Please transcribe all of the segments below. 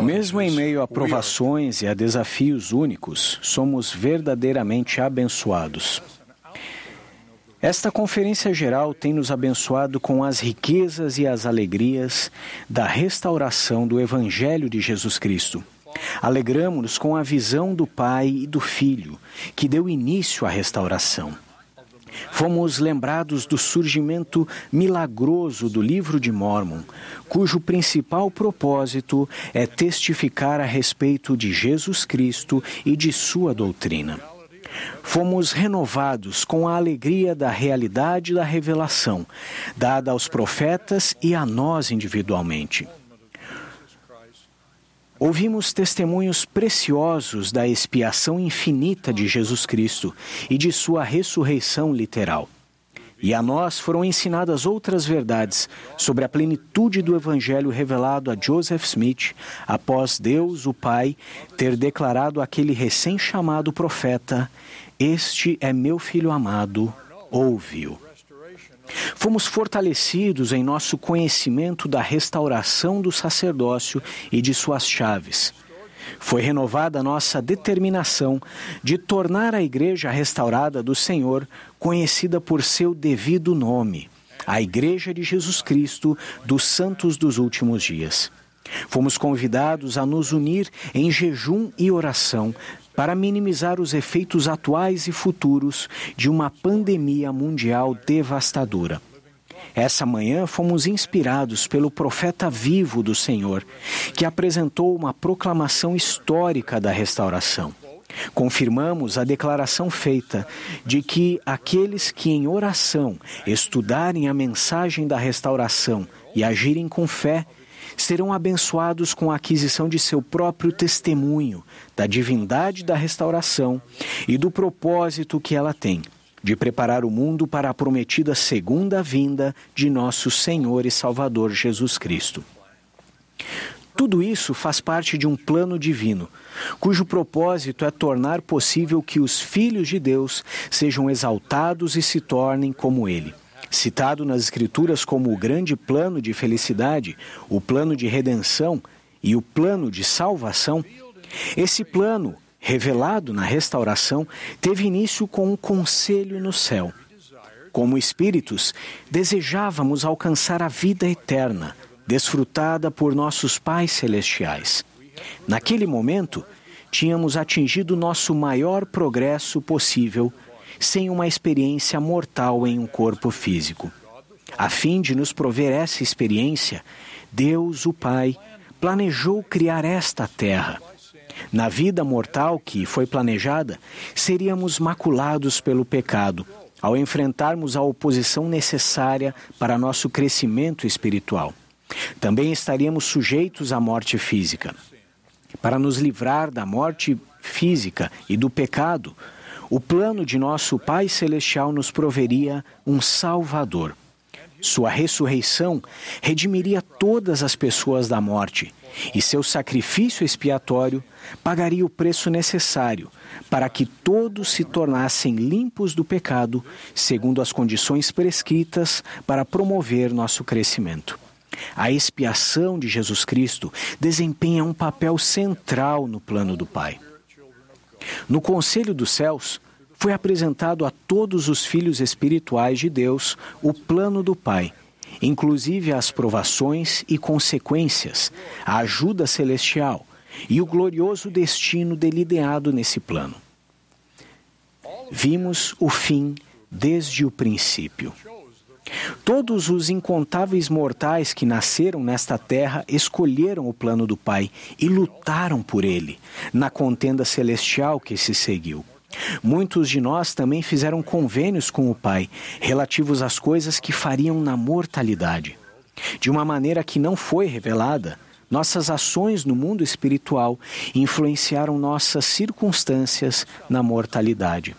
Mesmo em meio a provações e a desafios únicos, somos verdadeiramente abençoados. Esta conferência geral tem nos abençoado com as riquezas e as alegrias da restauração do Evangelho de Jesus Cristo. Alegramos-nos com a visão do Pai e do Filho, que deu início à restauração. Fomos lembrados do surgimento milagroso do livro de Mormon, cujo principal propósito é testificar a respeito de Jesus Cristo e de sua doutrina. Fomos renovados com a alegria da realidade da revelação, dada aos profetas e a nós individualmente. Ouvimos testemunhos preciosos da expiação infinita de Jesus Cristo e de sua ressurreição literal. E a nós foram ensinadas outras verdades sobre a plenitude do Evangelho revelado a Joseph Smith após Deus, o Pai, ter declarado àquele recém-chamado profeta: Este é meu filho amado, ouve-o. Fomos fortalecidos em nosso conhecimento da restauração do sacerdócio e de suas chaves. Foi renovada nossa determinação de tornar a Igreja restaurada do Senhor conhecida por seu devido nome, a Igreja de Jesus Cristo dos Santos dos Últimos Dias. Fomos convidados a nos unir em jejum e oração para minimizar os efeitos atuais e futuros de uma pandemia mundial devastadora. Essa manhã fomos inspirados pelo profeta vivo do Senhor, que apresentou uma proclamação histórica da restauração. Confirmamos a declaração feita de que aqueles que em oração estudarem a mensagem da restauração e agirem com fé serão abençoados com a aquisição de seu próprio testemunho da divindade da restauração e do propósito que ela tem de preparar o mundo para a prometida segunda vinda de nosso Senhor e Salvador Jesus Cristo. Tudo isso faz parte de um plano divino, cujo propósito é tornar possível que os filhos de Deus sejam exaltados e se tornem como Ele. Citado nas Escrituras como o grande plano de felicidade, o plano de redenção e o plano de salvação, esse plano, revelado na restauração, teve início com um conselho no céu. Como espíritos, desejávamos alcançar a vida eterna, desfrutada por nossos pais celestiais. Naquele momento, tínhamos atingido nosso maior progresso possível sem uma experiência mortal em um corpo físico. A fim de nos prover essa experiência, Deus, o Pai, planejou criar esta terra. Na vida mortal que foi planejada, seríamos maculados pelo pecado, ao enfrentarmos a oposição necessária para nosso crescimento espiritual. Também estaríamos sujeitos à morte física. Para nos livrar da morte física e do pecado, o plano de nosso Pai Celestial nos proveria um Salvador. Sua ressurreição redimiria todas as pessoas da morte, e seu sacrifício expiatório pagaria o preço necessário para que todos se tornassem limpos do pecado, segundo as condições prescritas para promover nosso crescimento. A expiação de Jesus Cristo desempenha um papel central no plano do Pai. No Conselho dos Céus, foi apresentado a todos os filhos espirituais de Deus o plano do Pai, inclusive as provações e consequências, a ajuda celestial e o glorioso destino delineado nesse plano. Vimos o fim desde o princípio. Todos os incontáveis mortais que nasceram nesta terra escolheram o plano do Pai e lutaram por ele, na contenda celestial que se seguiu. Muitos de nós também fizeram convênios com o Pai relativos às coisas que fariam na mortalidade. De uma maneira que não foi revelada, nossas ações no mundo espiritual influenciaram nossas circunstâncias na mortalidade.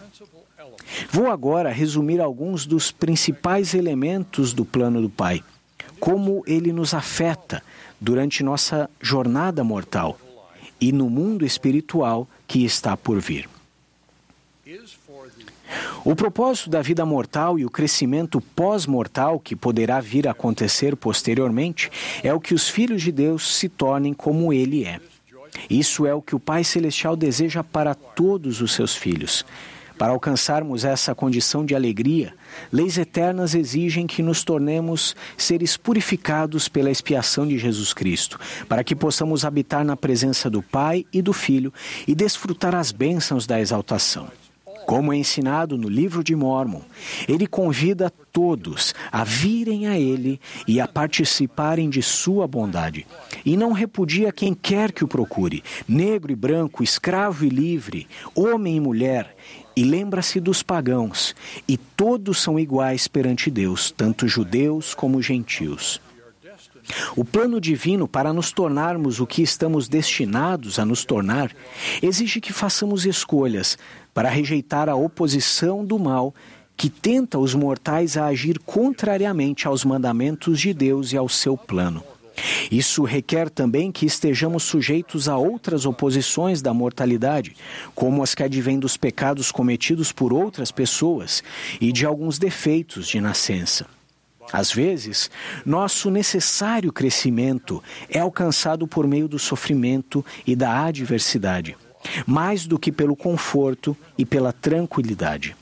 Vou agora resumir alguns dos principais elementos do plano do Pai, como ele nos afeta durante nossa jornada mortal e no mundo espiritual que está por vir. O propósito da vida mortal e o crescimento pós-mortal que poderá vir a acontecer posteriormente é o que os filhos de Deus se tornem como Ele é. Isso é o que o Pai Celestial deseja para todos os seus filhos. Para alcançarmos essa condição de alegria, leis eternas exigem que nos tornemos seres purificados pela expiação de Jesus Cristo, para que possamos habitar na presença do Pai e do Filho e desfrutar as bênçãos da exaltação. Como é ensinado no livro de Mormon, ele convida todos a virem a ele e a participarem de sua bondade. E não repudia quem quer que o procure, negro e branco, escravo e livre, homem e mulher, e lembra-se dos pagãos, e todos são iguais perante Deus, tanto judeus como gentios. O plano divino para nos tornarmos o que estamos destinados a nos tornar exige que façamos escolhas para rejeitar a oposição do mal que tenta os mortais a agir contrariamente aos mandamentos de Deus e ao seu plano. Isso requer também que estejamos sujeitos a outras oposições da mortalidade, como as que advêm dos pecados cometidos por outras pessoas e de alguns defeitos de nascença. Às vezes, nosso necessário crescimento é alcançado por meio do sofrimento e da adversidade, mais do que pelo conforto e pela tranquilidade.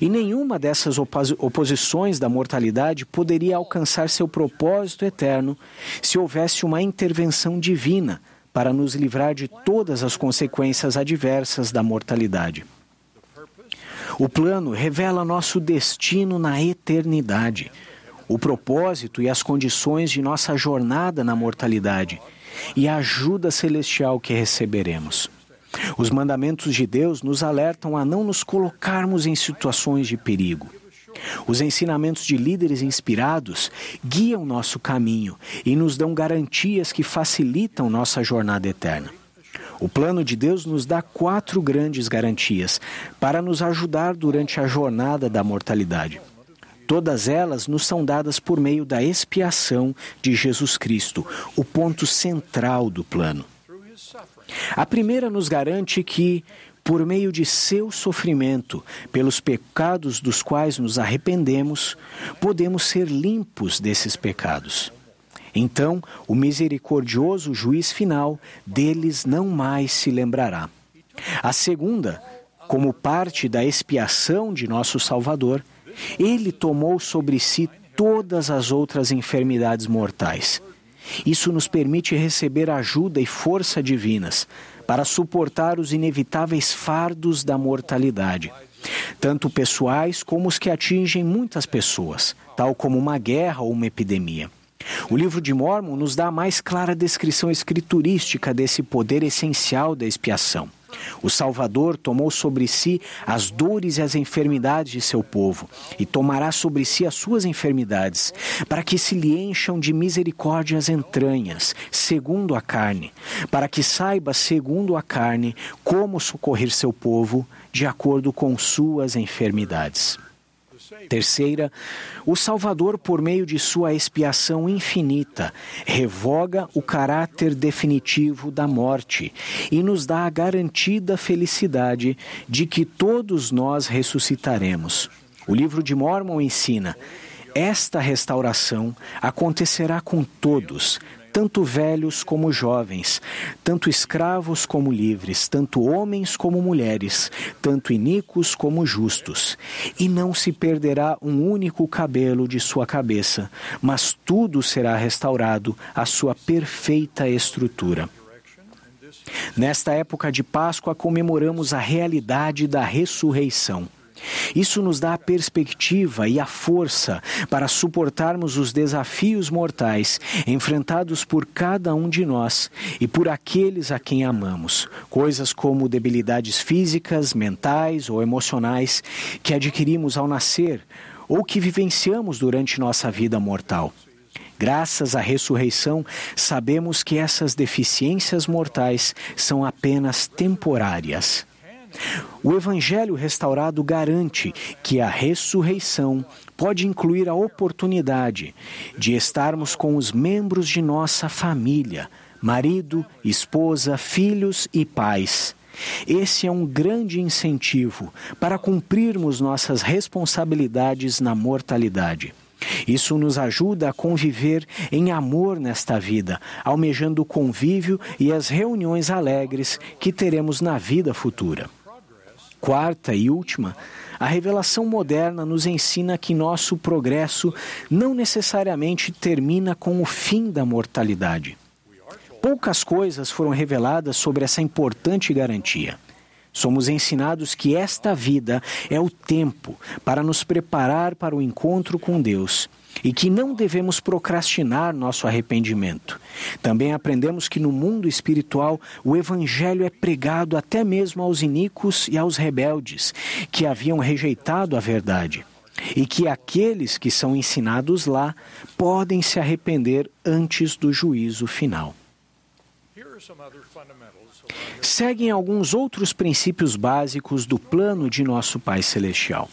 E nenhuma dessas oposições da mortalidade poderia alcançar seu propósito eterno se houvesse uma intervenção divina para nos livrar de todas as consequências adversas da mortalidade. O plano revela nosso destino na eternidade o propósito e as condições de nossa jornada na mortalidade e a ajuda celestial que receberemos. Os mandamentos de Deus nos alertam a não nos colocarmos em situações de perigo. Os ensinamentos de líderes inspirados guiam nosso caminho e nos dão garantias que facilitam nossa jornada eterna. O plano de Deus nos dá quatro grandes garantias para nos ajudar durante a jornada da mortalidade. Todas elas nos são dadas por meio da expiação de Jesus Cristo, o ponto central do plano. A primeira nos garante que, por meio de seu sofrimento, pelos pecados dos quais nos arrependemos, podemos ser limpos desses pecados. Então, o misericordioso juiz final deles não mais se lembrará. A segunda, como parte da expiação de nosso Salvador, ele tomou sobre si todas as outras enfermidades mortais. Isso nos permite receber ajuda e força divinas para suportar os inevitáveis fardos da mortalidade, tanto pessoais como os que atingem muitas pessoas, tal como uma guerra ou uma epidemia. O livro de Mormon nos dá a mais clara descrição escriturística desse poder essencial da expiação. O Salvador tomou sobre si as dores e as enfermidades de seu povo, e tomará sobre si as suas enfermidades, para que se lhe encham de misericórdia as entranhas, segundo a carne, para que saiba, segundo a carne, como socorrer seu povo, de acordo com suas enfermidades. Terceira, o Salvador, por meio de sua expiação infinita, revoga o caráter definitivo da morte e nos dá a garantida felicidade de que todos nós ressuscitaremos. O livro de Mormon ensina: esta restauração acontecerá com todos, tanto velhos como jovens, tanto escravos como livres, tanto homens como mulheres, tanto iníquos como justos. E não se perderá um único cabelo de sua cabeça, mas tudo será restaurado à sua perfeita estrutura. Nesta época de Páscoa comemoramos a realidade da ressurreição. Isso nos dá a perspectiva e a força para suportarmos os desafios mortais enfrentados por cada um de nós e por aqueles a quem amamos, coisas como debilidades físicas, mentais ou emocionais que adquirimos ao nascer ou que vivenciamos durante nossa vida mortal. Graças à ressurreição, sabemos que essas deficiências mortais são apenas temporárias. O Evangelho restaurado garante que a ressurreição pode incluir a oportunidade de estarmos com os membros de nossa família, marido, esposa, filhos e pais, esse é um grande incentivo para cumprirmos nossas responsabilidades na mortalidade. Isso nos ajuda a conviver em amor nesta vida, almejando o convívio e as reuniões alegres que teremos na vida futura. Quarta e última, a revelação moderna nos ensina que nosso progresso não necessariamente termina com o fim da mortalidade. Poucas coisas foram reveladas sobre essa importante garantia. Somos ensinados que esta vida é o tempo para nos preparar para o encontro com Deus e que não devemos procrastinar nosso arrependimento. Também aprendemos que no mundo espiritual o Evangelho é pregado até mesmo aos iníquos e aos rebeldes, que haviam rejeitado a verdade. E que aqueles que são ensinados lá podem se arrepender antes do juízo final. Seguem alguns outros princípios básicos do plano de nosso Pai Celestial.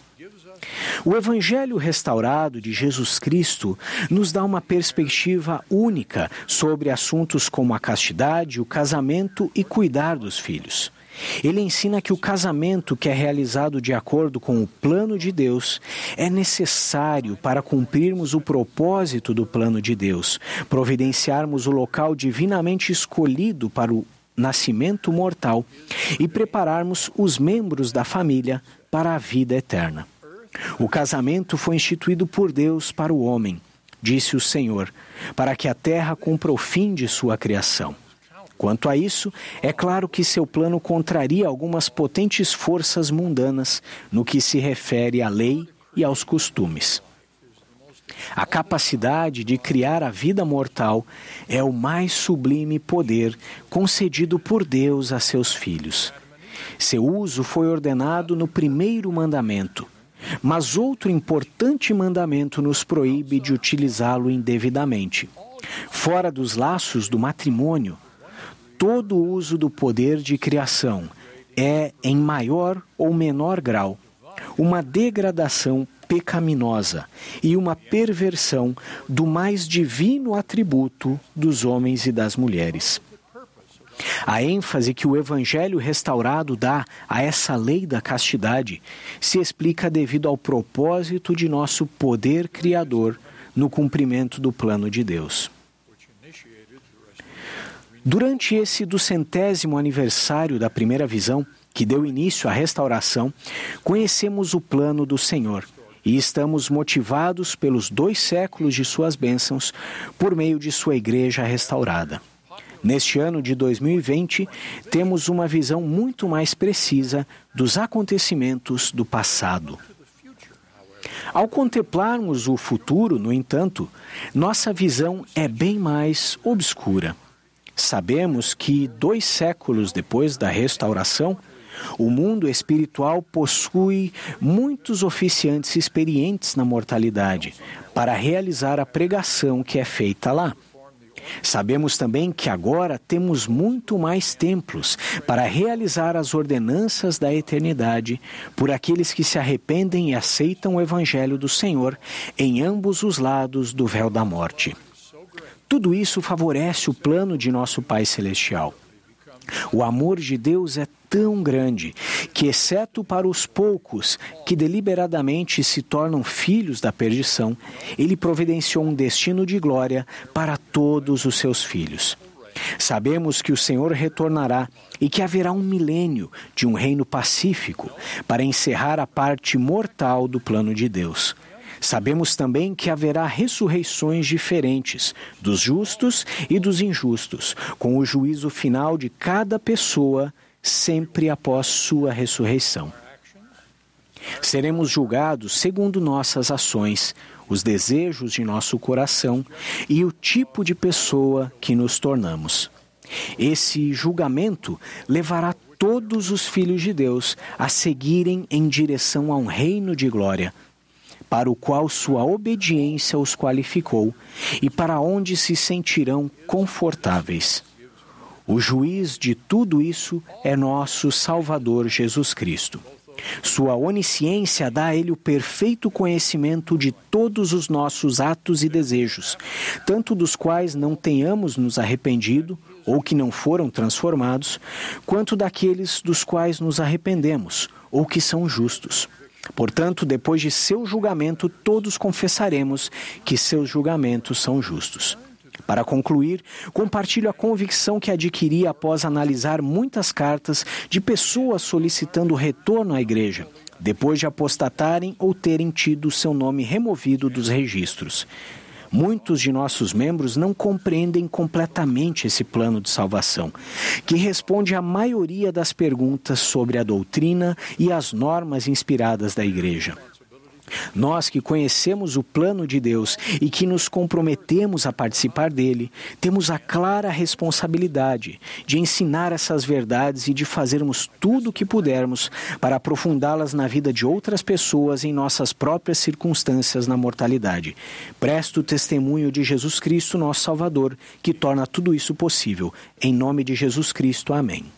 O Evangelho restaurado de Jesus Cristo nos dá uma perspectiva única sobre assuntos como a castidade, o casamento e cuidar dos filhos. Ele ensina que o casamento que é realizado de acordo com o plano de Deus é necessário para cumprirmos o propósito do plano de Deus, providenciarmos o local divinamente escolhido para o nascimento mortal e prepararmos os membros da família para a vida eterna. O casamento foi instituído por Deus para o homem, disse o Senhor, para que a terra cumpra o fim de sua criação. Quanto a isso, é claro que seu plano contraria algumas potentes forças mundanas no que se refere à lei e aos costumes. A capacidade de criar a vida mortal é o mais sublime poder concedido por Deus a seus filhos. Seu uso foi ordenado no primeiro mandamento mas outro importante mandamento nos proíbe de utilizá-lo indevidamente. Fora dos laços do matrimônio, todo uso do poder de criação é, em maior ou menor grau, uma degradação pecaminosa e uma perversão do mais divino atributo dos homens e das mulheres. A ênfase que o Evangelho restaurado dá a essa lei da castidade se explica devido ao propósito de nosso poder criador no cumprimento do plano de Deus. Durante esse duzentésimo aniversário da primeira visão, que deu início à restauração, conhecemos o plano do Senhor e estamos motivados pelos dois séculos de suas bênçãos por meio de sua igreja restaurada. Neste ano de 2020, temos uma visão muito mais precisa dos acontecimentos do passado. Ao contemplarmos o futuro, no entanto, nossa visão é bem mais obscura. Sabemos que, dois séculos depois da restauração, o mundo espiritual possui muitos oficiantes experientes na mortalidade para realizar a pregação que é feita lá. Sabemos também que agora temos muito mais templos para realizar as ordenanças da eternidade por aqueles que se arrependem e aceitam o Evangelho do Senhor em ambos os lados do véu da morte. Tudo isso favorece o plano de nosso Pai Celestial. O amor de Deus é tão grande que, exceto para os poucos que deliberadamente se tornam filhos da perdição, ele providenciou um destino de glória para todos os seus filhos. Sabemos que o Senhor retornará e que haverá um milênio de um reino pacífico para encerrar a parte mortal do plano de Deus. Sabemos também que haverá ressurreições diferentes dos justos e dos injustos, com o juízo final de cada pessoa sempre após sua ressurreição. Seremos julgados segundo nossas ações, os desejos de nosso coração e o tipo de pessoa que nos tornamos. Esse julgamento levará todos os filhos de Deus a seguirem em direção a um reino de glória para o qual sua obediência os qualificou e para onde se sentirão confortáveis. O juiz de tudo isso é nosso Salvador Jesus Cristo. Sua onisciência dá a ele o perfeito conhecimento de todos os nossos atos e desejos, tanto dos quais não tenhamos nos arrependido, ou que não foram transformados, quanto daqueles dos quais nos arrependemos, ou que são justos. Portanto, depois de seu julgamento, todos confessaremos que seus julgamentos são justos. Para concluir, compartilho a convicção que adquiri após analisar muitas cartas de pessoas solicitando retorno à igreja, depois de apostatarem ou terem tido seu nome removido dos registros. Muitos de nossos membros não compreendem completamente esse plano de salvação, que responde à maioria das perguntas sobre a doutrina e as normas inspiradas da Igreja. Nós que conhecemos o plano de Deus e que nos comprometemos a participar dele, temos a clara responsabilidade de ensinar essas verdades e de fazermos tudo o que pudermos para aprofundá-las na vida de outras pessoas em nossas próprias circunstâncias na mortalidade. Presto testemunho de Jesus Cristo, nosso Salvador, que torna tudo isso possível. Em nome de Jesus Cristo. Amém.